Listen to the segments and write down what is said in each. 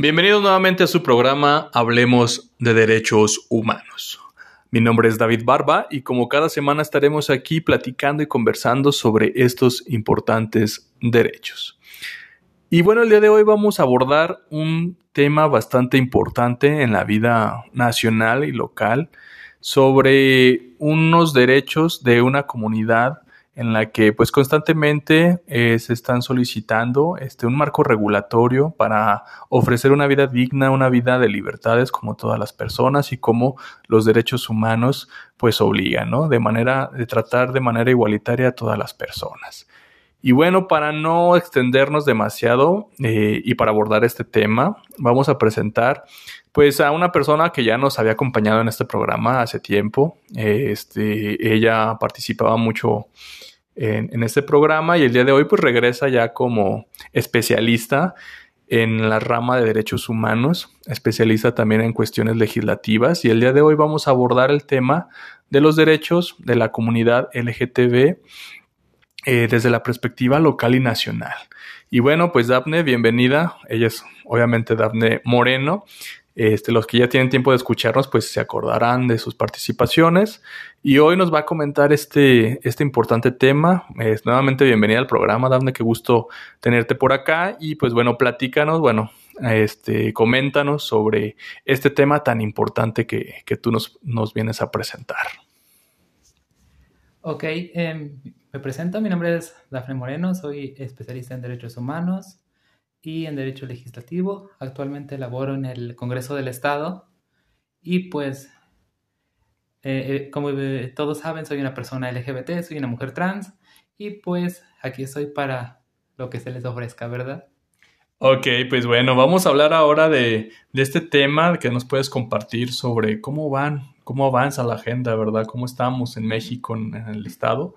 Bienvenidos nuevamente a su programa Hablemos de Derechos Humanos. Mi nombre es David Barba y como cada semana estaremos aquí platicando y conversando sobre estos importantes derechos. Y bueno, el día de hoy vamos a abordar un tema bastante importante en la vida nacional y local sobre unos derechos de una comunidad en la que pues constantemente eh, se están solicitando este, un marco regulatorio para ofrecer una vida digna, una vida de libertades como todas las personas y como los derechos humanos pues obligan, ¿no? De manera, de tratar de manera igualitaria a todas las personas. Y bueno, para no extendernos demasiado eh, y para abordar este tema, vamos a presentar pues a una persona que ya nos había acompañado en este programa hace tiempo. este, ella participaba mucho en, este programa y el día de hoy pues regresa ya como especialista en la rama de derechos humanos, especialista también en cuestiones legislativas y el día de hoy vamos a abordar el tema de los derechos de la comunidad LGTB eh, desde la perspectiva local y nacional. Y bueno, pues Daphne, bienvenida. Ella es obviamente Daphne Moreno. Este, los que ya tienen tiempo de escucharnos, pues se acordarán de sus participaciones. Y hoy nos va a comentar este, este importante tema. Es nuevamente bienvenida al programa, Dafne, qué gusto tenerte por acá. Y pues bueno, platícanos, bueno, este, coméntanos sobre este tema tan importante que, tú nos, nos, vienes a presentar. Ok, em, me presento, mi nombre es Dafne Moreno, soy especialista en derechos humanos y en Derecho Legislativo. Actualmente laboro en el Congreso del Estado y pues, eh, eh, como todos saben, soy una persona LGBT, soy una mujer trans y pues aquí estoy para lo que se les ofrezca, ¿verdad? Ok, pues bueno, vamos a hablar ahora de, de este tema que nos puedes compartir sobre cómo van, cómo avanza la agenda, ¿verdad? ¿Cómo estamos en México, en el Estado?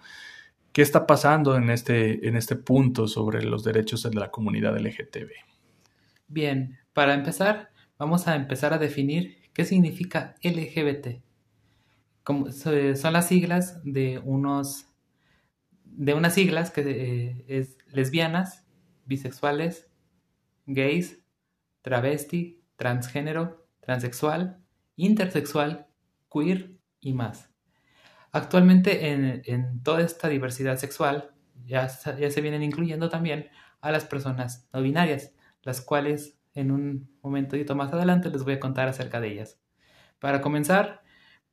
¿Qué está pasando en este, en este punto sobre los derechos de la comunidad LGTB? Bien, para empezar, vamos a empezar a definir qué significa LGBT. Como, son las siglas de unos de unas siglas que eh, es lesbianas, bisexuales, gays, travesti, transgénero, transexual, intersexual, queer y más. Actualmente en, toda esta diversidad sexual ya, ya se vienen incluyendo también a las personas no binarias, las cuales en un momentito más adelante les voy a contar acerca de ellas. Para comenzar,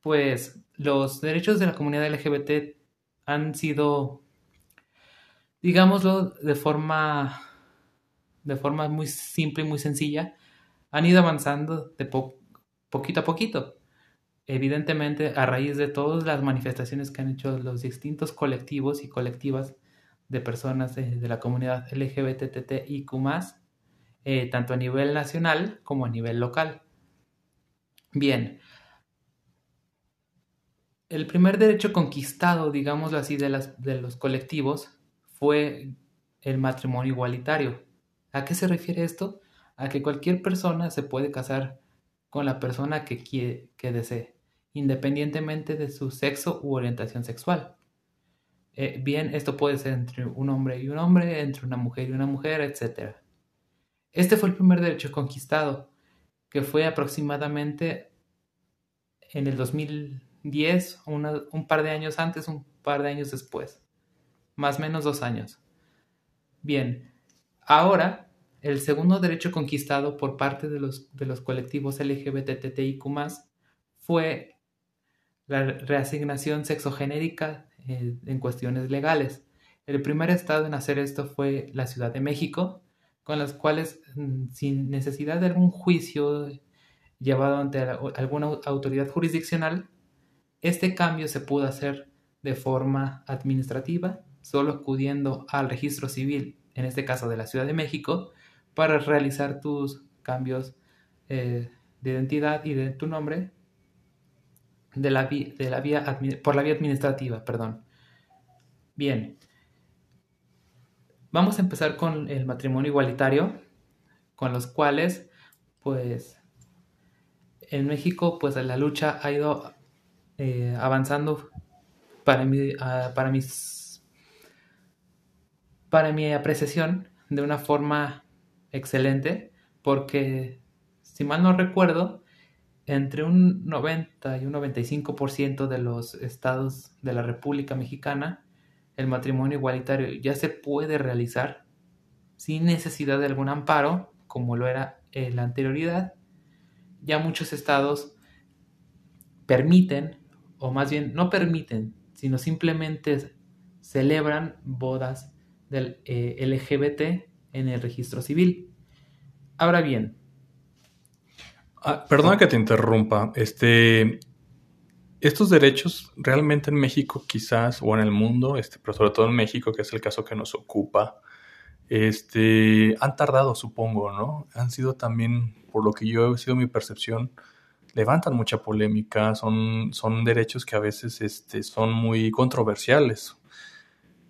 pues los derechos de la comunidad LGBT han sido, digámoslo de forma, de forma muy simple y muy sencilla, han ido avanzando de poquito a poquito evidentemente a raíz de todas las manifestaciones que han hecho los distintos colectivos y colectivas de personas de, la comunidad LGBTTIQ, eh, tanto a nivel nacional como a nivel local. Bien, el primer derecho conquistado, digámoslo así, de, los colectivos fue el matrimonio igualitario. ¿A qué se refiere esto? A que cualquier persona se puede casar con la persona que desee independientemente de su sexo u orientación sexual. Eh, bien, esto puede ser entre un hombre y un hombre, entre una mujer y una mujer, etc. Este fue el primer derecho conquistado, que fue aproximadamente en el 2010, un par de años antes, un par de años después, más o menos dos años. Bien, ahora el segundo derecho conquistado por parte de los, de los colectivos LGBTTIQ fue la reasignación sexogenérica eh, en cuestiones legales. El primer estado en hacer esto fue la Ciudad de México, con las cuales, mm, sin necesidad de algún juicio llevado ante alguna autoridad jurisdiccional, este cambio se pudo hacer de forma administrativa, solo acudiendo al registro civil, en este caso de la Ciudad de México, para realizar tus cambios eh, de identidad y de tu nombre de la, de la vía por la vía administrativa, perdón. Bien. Vamos a empezar con el matrimonio igualitario, con los cuales, pues, en México, pues la lucha ha ido eh, avanzando para mi, para mis, para mi apreciación de una forma excelente, porque, si mal no recuerdo, entre un 90 y un 95% de los estados de la República Mexicana, el matrimonio igualitario ya se puede realizar sin necesidad de algún amparo, como lo era en la anterioridad. Ya muchos estados permiten, o más bien no permiten, sino simplemente celebran bodas del eh, LGBT en el registro civil. Ahora bien. Ah, perdona que te interrumpa. Este, estos derechos realmente en México quizás, o en el mundo, este, pero sobre todo en México, que es el caso que nos ocupa, este, han tardado, supongo, ¿no? Han sido también, por lo que yo he sido mi percepción, levantan mucha polémica, son, son derechos que a veces este, son muy controversiales.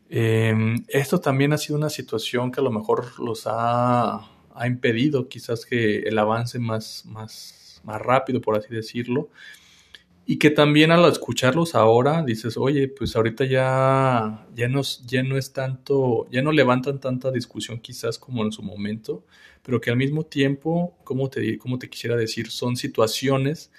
Em, esto también ha sido una situación que a lo mejor los ha, ha impedido quizás que el avance más, más, más rápido, por así decirlo, y que también al escucharlos ahora dices, oye, pues ahorita ya, ya, no, ya no es tanto, ya no levantan tanta discusión quizás como en su momento, pero que al mismo tiempo, como te, como te quisiera decir, son situaciones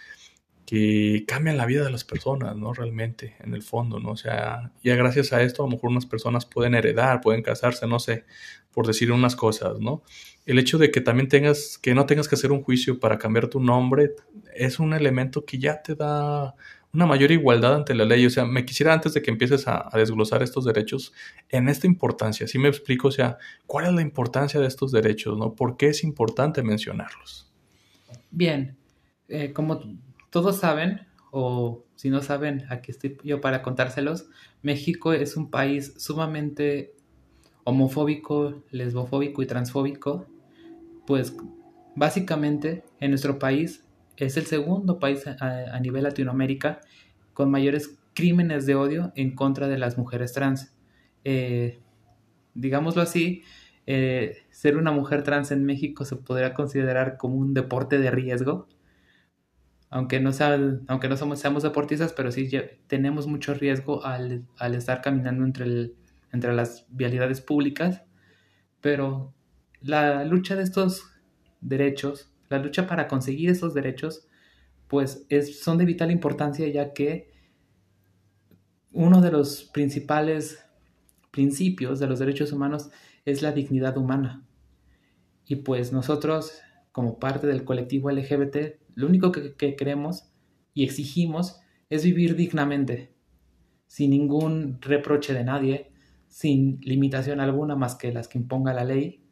que cambian la vida de las personas, ¿no? Realmente, en el fondo, ¿no? O sea, ya gracias a esto a lo mejor unas personas pueden heredar, pueden casarse, no sé, por decir unas cosas, ¿no? El hecho de que también tengas, que no tengas que hacer un juicio para cambiar tu nombre, es un elemento que ya te da una mayor igualdad ante la ley. O sea, me quisiera antes de que empieces a, desglosar estos derechos, en esta importancia, si me explico, o sea, ¿cuál es la importancia de estos derechos, ¿no? ¿Por qué es importante mencionarlos? Bien, eh, como todos saben, o si no saben, aquí estoy yo para contárselos, México es un país sumamente homofóbico, lesbofóbico y transfóbico, pues básicamente en nuestro país es el segundo país a, nivel Latinoamérica con mayores crímenes de odio en contra de las mujeres trans. Eh, digámoslo así, eh, ser una mujer trans en México se podría considerar como un deporte de riesgo, aunque no, aunque no somos, seamos deportistas, pero sí tenemos mucho riesgo al, estar caminando entre, entre las vialidades públicas. Pero la lucha de estos derechos, la lucha para conseguir esos derechos, pues es, son de vital importancia ya que uno de los principales principios de los derechos humanos es la dignidad humana. Y pues nosotros, como parte del colectivo LGBT, lo único que, queremos y exigimos es vivir dignamente, sin ningún reproche de nadie, sin limitación alguna más que las que imponga la ley,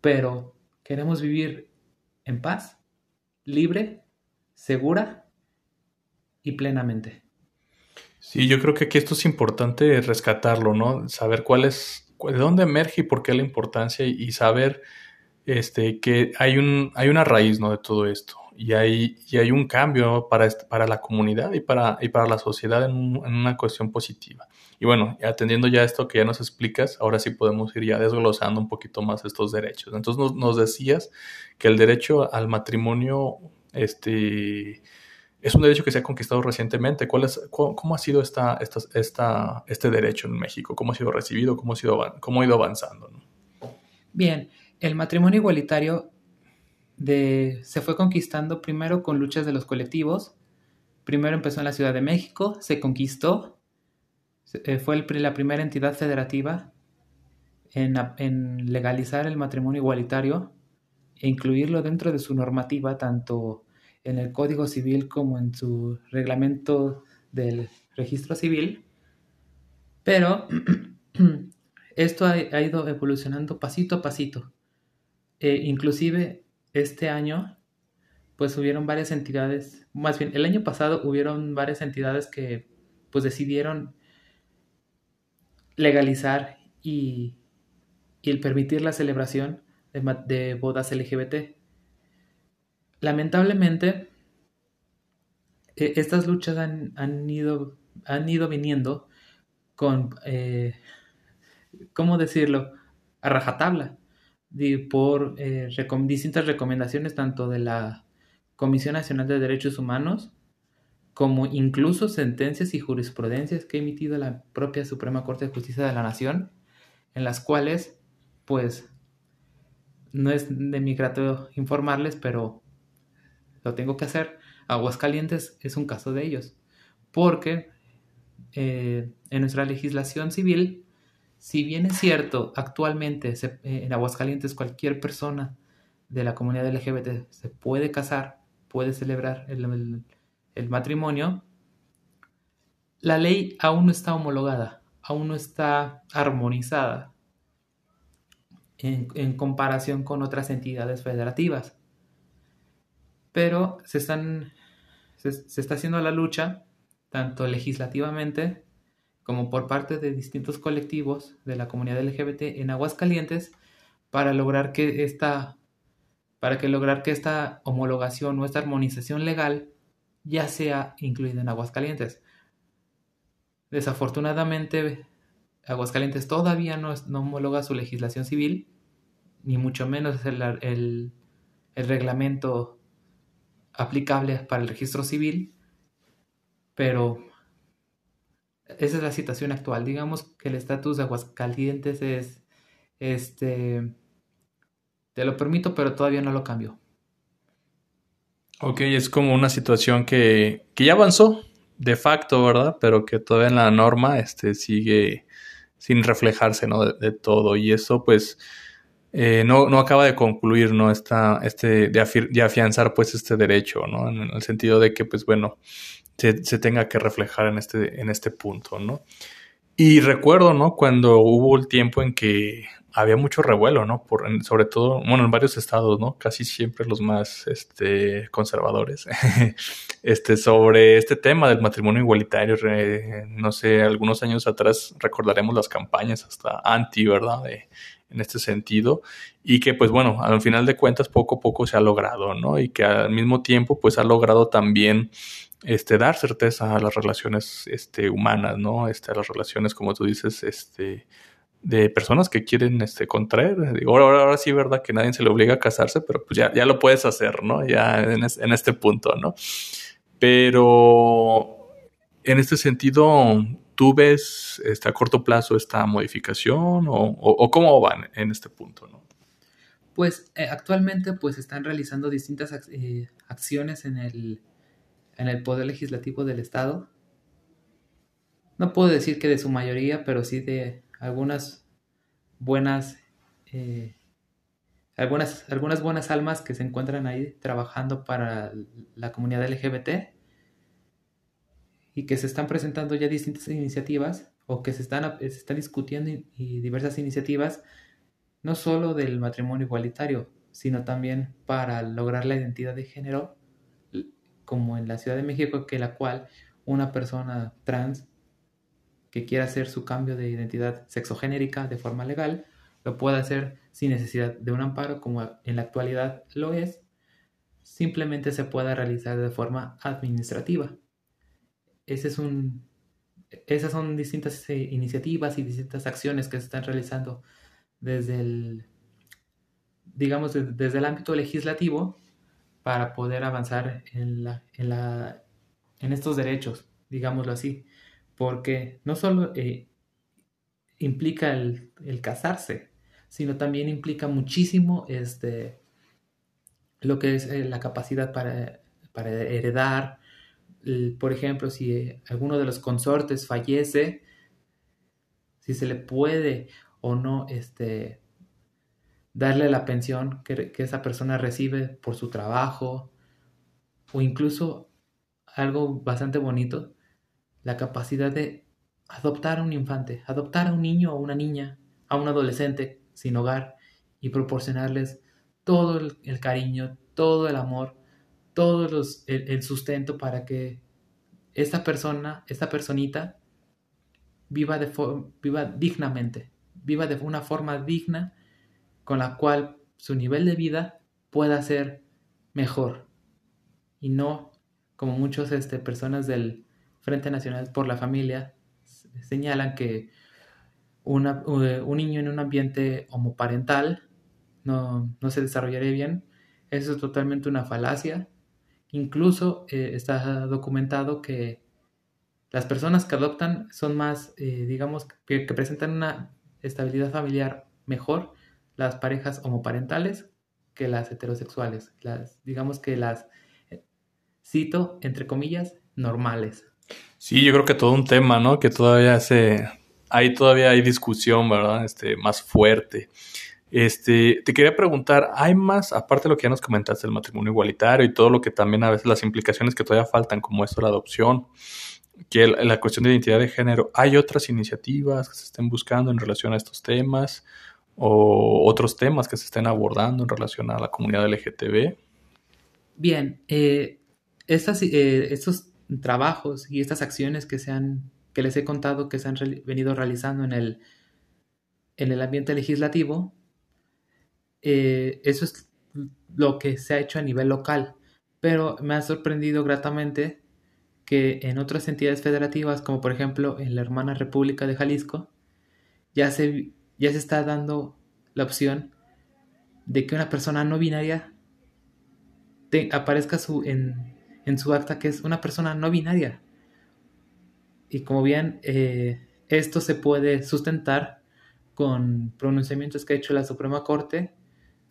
pero queremos vivir en paz, libre, segura y plenamente. Sí, yo creo que aquí esto es importante rescatarlo, ¿no? Saber cuál es, de dónde emerge y por qué la importancia y, saber este, que hay, un, hay una raíz, ¿no? De todo esto y hay, y hay un cambio para, para la comunidad y para, y para la sociedad en, una cuestión positiva. Y bueno, atendiendo ya esto que ya nos explicas, ahora sí podemos ir ya desglosando un poquito más estos derechos. Entonces nos, decías que el derecho al matrimonio este, es un derecho que se ha conquistado recientemente. ¿Cuál es, cómo, ha sido esta, esta, este derecho en México? ¿Cómo ha sido recibido? ¿Cómo ha, sido, cómo ha ido avanzando? Bien, el matrimonio igualitario se fue conquistando primero con luchas de los colectivos. Primero empezó en la Ciudad de México, se conquistó, eh, fue la primera entidad federativa en, legalizar el matrimonio igualitario e incluirlo dentro de su normativa, tanto en el Código Civil como en su reglamento del registro civil. Pero esto ha, ido evolucionando pasito a pasito. E inclusive este año, pues hubieron varias entidades, más bien el año pasado hubieron varias entidades que pues decidieron legalizar y, el permitir la celebración de, bodas LGBT. Lamentablemente, e, estas luchas han, ido, han ido viniendo con, eh, ¿cómo decirlo?, a rajatabla por eh, distintas recomendaciones tanto de la Comisión Nacional de Derechos Humanos como incluso sentencias y jurisprudencias que ha emitido la propia Suprema Corte de Justicia de la Nación, en las cuales, pues, no es de mi grato informarles, pero lo tengo que hacer. Aguascalientes es un caso de ellos, porque eh, en nuestra legislación civil, si bien es cierto, actualmente eh, en Aguascalientes cualquier persona de la comunidad LGBT se puede casar, puede celebrar el matrimonio, la ley aún no está homologada, aún no está armonizada en, comparación con otras entidades federativas. Pero se, están, se, está haciendo la lucha, tanto legislativamente como por parte de distintos colectivos de la comunidad LGBT en Aguascalientes, para lograr que esta, para que lograr que esta homologación o esta armonización legal ya sea incluida en Aguascalientes. Desafortunadamente, Aguascalientes todavía no, homologa su legislación civil, ni mucho menos el, el, reglamento aplicable para el registro civil, pero esa es la situación actual. Digamos que el estatus de Aguascalientes es, este, te lo permito, pero todavía no lo cambio. Ok, es como una situación que, que ya avanzó, de facto, ¿verdad? Pero que todavía en la norma este, sigue sin reflejarse, ¿no? De, todo. Y eso, pues, eh, no, no, acaba de concluir, ¿no? Esta, este, de, afianzar, pues, este derecho, ¿no? En, el sentido de que, pues, bueno, se, tenga que reflejar en este, en este punto, ¿no? Y recuerdo, ¿no? Cuando hubo el tiempo en que había mucho revuelo, ¿no? Por, sobre todo, bueno, en varios estados, ¿no? Casi siempre los más este, conservadores, este, sobre este tema del matrimonio igualitario. no sé, algunos años atrás recordaremos las campañas hasta anti, ¿verdad? en este sentido y que pues bueno, al final de cuentas poco a poco se ha logrado, ¿no? Y que al mismo tiempo pues ha logrado también este, dar certeza a las relaciones este, humanas, ¿no? Este, a las relaciones, como tú dices, este, de personas que quieren este, contraer. Digo, ahora, ahora sí, ¿verdad? Que nadie se le obliga a casarse, pero pues ya, ya lo puedes hacer, ¿no? Ya en, este punto, ¿no? Pero en este sentido, ¿tú ves este, a corto plazo esta modificación o, o, cómo van en este punto, ¿no? Pues eh, actualmente pues están realizando distintas eh, acciones en el, en el Poder Legislativo del Estado. No puedo decir que de su mayoría, pero sí de algunas buenas, eh, algunas, algunas buenas almas que se encuentran ahí trabajando para la comunidad LGBT y que se están presentando ya distintas iniciativas o que se están, se están discutiendo y, diversas iniciativas, no solo del matrimonio igualitario, sino también para lograr la identidad de género, como en la Ciudad de México, que la cual una persona trans que quiera hacer su cambio de identidad sexogénérica de forma legal, lo puede hacer sin necesidad de un amparo como en la actualidad lo es, simplemente se pueda realizar de forma administrativa. Esas son distintas eh, iniciativas y distintas acciones que se están realizando desde el, digamos, desde el ámbito legislativo para poder avanzar en, la, en, la, en estos derechos, digámoslo así porque no solo eh, implica el, casarse, sino también implica muchísimo este, lo que es eh, la capacidad para, heredar. por ejemplo, si alguno de los consortes fallece, si se le puede o no este, darle la pensión que, esa persona recibe por su trabajo, o incluso algo bastante bonito, la capacidad de adoptar a un infante, adoptar a un niño o una niña, a un adolescente sin hogar y proporcionarles todo el, cariño, todo el amor, todo el, sustento para que esta persona, esta personita, viva, de viva dignamente, viva de una forma digna con la cual su nivel de vida pueda ser mejor y no como muchas este, personas del, Frente Nacional por la Familia señalan que una, eh, un niño en un ambiente homoparental no, no, se desarrollaría bien. Eso es totalmente una falacia. Incluso eh, está documentado que las personas que adoptan son más, eh, digamos, que, presentan una estabilidad familiar mejor, las parejas homoparentales que las heterosexuales. Las, digamos que las, eh, cito, entre comillas, normales. Sí, yo creo que todo un tema, ¿no? Que todavía se... Ahí todavía hay discusión, ¿verdad? Este, más fuerte. Este, te quería preguntar, ¿hay más, aparte de lo que ya nos comentaste, el matrimonio igualitario y todo lo que también a veces las implicaciones que todavía faltan, como esto, la adopción, que la cuestión de identidad de género, ¿hay otras iniciativas que se estén buscando en relación a estos temas o otros temas que se estén abordando en relación a la comunidad LGTB? Bien, eh, eh, estos trabajos y estas acciones que se han, que les he contado que se han venido realizando en el, en el ambiente legislativo, eh, eso es lo que se ha hecho a nivel local, pero me ha sorprendido gratamente que en otras entidades federativas, como por ejemplo en la hermana República de Jalisco, ya se, ya se está dando la opción de que una persona no binaria aparezca su, en, en, su acta que es una persona no binaria. Y como bien, eh, esto se puede sustentar con pronunciamientos que ha hecho la Suprema Corte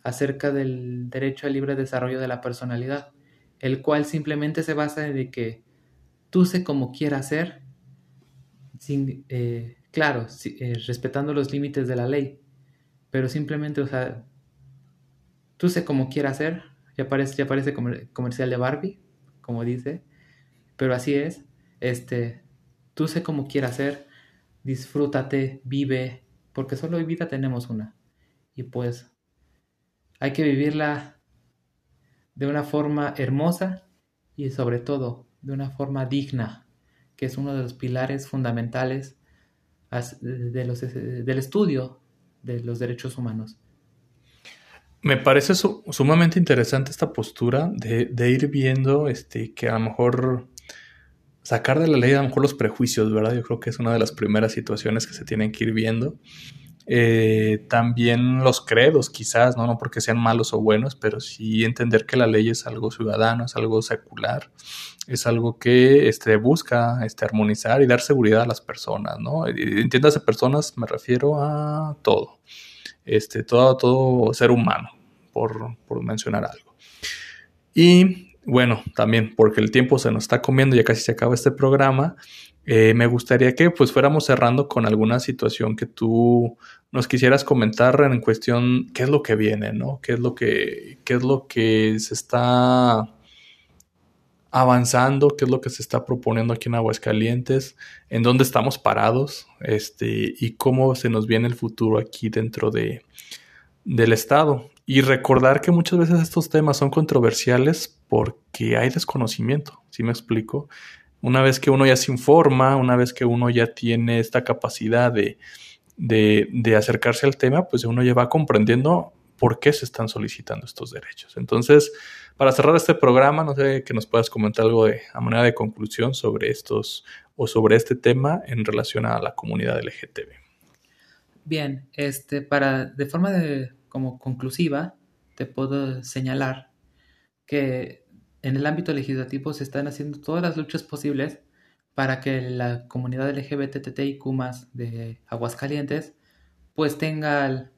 acerca del derecho al libre desarrollo de la personalidad, el cual simplemente se basa en que tú sé como quieras ser, sin, eh, claro, eh, respetando los límites de la ley, pero simplemente, o sea, tú sé como quieras ser, ya parece, ya parece comercial de Barbie, como dice, pero así es, este, tú sé como quieras ser, disfrútate, vive, porque solo vida tenemos una, y pues hay que vivirla de una forma hermosa y sobre todo de una forma digna, que es uno de los pilares fundamentales de los, del estudio de los derechos humanos. Me parece sumamente interesante esta postura de, de, ir viendo este, que a lo mejor sacar de la ley a lo mejor los prejuicios, ¿verdad? Yo creo que es una de las primeras situaciones que se tienen que ir viendo eh, también los credos, quizás, ¿no? no porque sean malos o buenos, pero sí entender que la ley es algo ciudadano, es algo secular, es algo que este, busca este, armonizar y dar seguridad a las personas, ¿no? Entiéndase personas, me refiero a todo, este, todo, todo ser humano, por, por mencionar algo. Y bueno, también porque el tiempo se nos está comiendo, ya casi se acaba este programa, eh, me gustaría que pues fuéramos cerrando con alguna situación que tú nos quisieras comentar en cuestión qué es lo que viene, ¿no? ¿Qué es lo que, qué es lo que se está avanzando, qué es lo que se está proponiendo aquí en Aguascalientes, en dónde estamos parados, este, y cómo se nos viene el futuro aquí dentro de, del Estado. Y recordar que muchas veces estos temas son controversiales porque hay desconocimiento, ¿sí me explico? Una vez que uno ya se informa, una vez que uno ya tiene esta capacidad de, de, acercarse al tema, pues uno ya va comprendiendo por qué se están solicitando estos derechos. Entonces, para cerrar este programa, no sé que nos puedas comentar algo de, a manera de conclusión sobre estos o sobre este tema en relación a la comunidad LGTB. Bien, este, para, de forma de, como conclusiva, te puedo señalar que en el ámbito legislativo se están haciendo todas las luchas posibles para que la comunidad LGBTTIQ de Aguascalientes pues tenga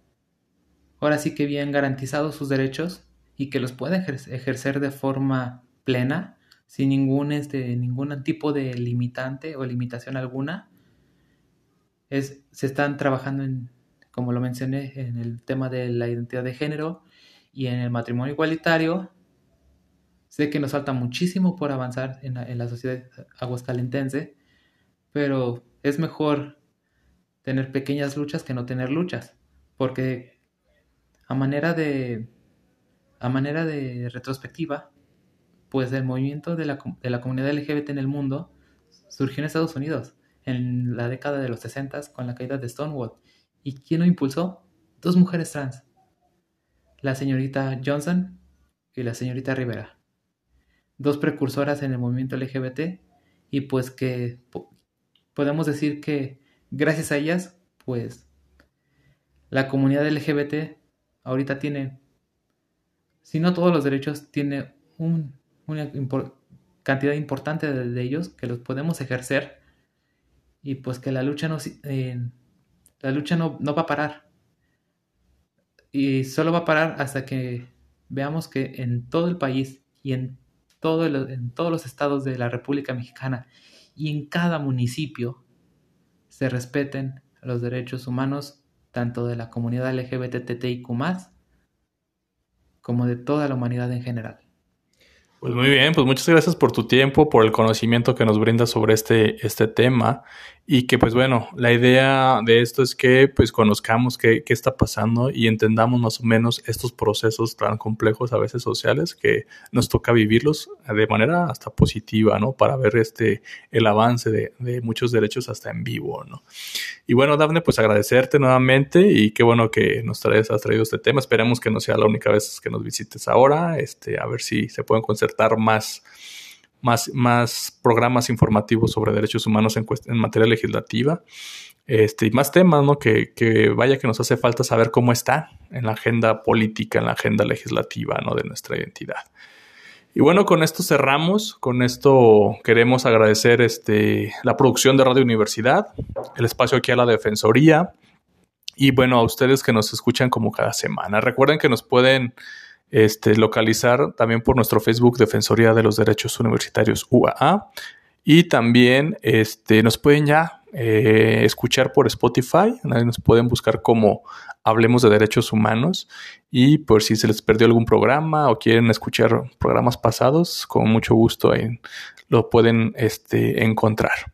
ahora sí que bien garantizados sus derechos y que los pueda ejercer de forma plena sin ningún, este, ningún tipo de limitante o limitación alguna. Es, se están trabajando en, como lo mencioné, en el tema de la identidad de género y en el matrimonio igualitario Sé que nos falta muchísimo por avanzar en la, sociedad aguascalentense, pero es mejor tener pequeñas luchas que no tener luchas, porque a manera de a manera de retrospectiva, pues el movimiento de la, de la comunidad LGBT en el mundo surgió en Estados Unidos en la década de los 60 con la caída de Stonewall. ¿Y quién lo impulsó? Dos mujeres trans, la señorita Johnson y la señorita Rivera dos precursoras en el movimiento LGBT y pues que podemos decir que gracias a ellas pues la comunidad LGBT ahorita tiene, si no todos los derechos, tiene una cantidad importante de, ellos que los podemos ejercer y pues que la lucha no, la lucha no, no va a parar. Y solo va a parar hasta que veamos que en todo el país y en, en todos los estados de la República Mexicana y en cada municipio se respeten los derechos humanos tanto de la comunidad LGBTTIQ como de toda la humanidad en general. Pues muy bien, pues muchas gracias por tu tiempo, por el conocimiento que nos brindas sobre este, este tema y que pues bueno, la idea de esto es que pues conozcamos qué, qué, está pasando y entendamos más o menos estos procesos tan complejos a veces sociales que nos toca vivirlos de manera hasta positiva, ¿no? Para ver este, el avance de, de muchos derechos hasta en vivo, ¿no? Y bueno, Dafne, pues agradecerte nuevamente y qué bueno que nos traes, has traído este tema. Esperemos que no sea la única vez que nos visites ahora, este, a ver si se pueden concertar más más, más programas informativos sobre derechos humanos en, materia legislativa. Este, y más temas, ¿no? Que, que, vaya que nos hace falta saber cómo está en la agenda política, en la agenda legislativa, ¿no? De nuestra identidad. Y bueno, con esto cerramos. Con esto queremos agradecer este, la producción de Radio Universidad, el espacio aquí a la Defensoría y bueno, a ustedes que nos escuchan como cada semana. Recuerden que nos pueden este, localizar también por nuestro Facebook Defensoría de los Derechos Universitarios UAA. Y también este, nos pueden ya eh, escuchar por Spotify, nos pueden buscar como Hablemos de Derechos Humanos y por si se les perdió algún programa o quieren escuchar programas pasados, con mucho gusto lo pueden este, encontrar.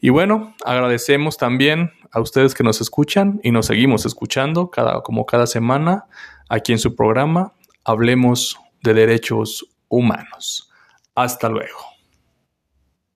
Y bueno, agradecemos también a ustedes que nos escuchan y nos seguimos escuchando cada, como cada semana aquí en su programa hablemos de derechos humanos. Hasta luego.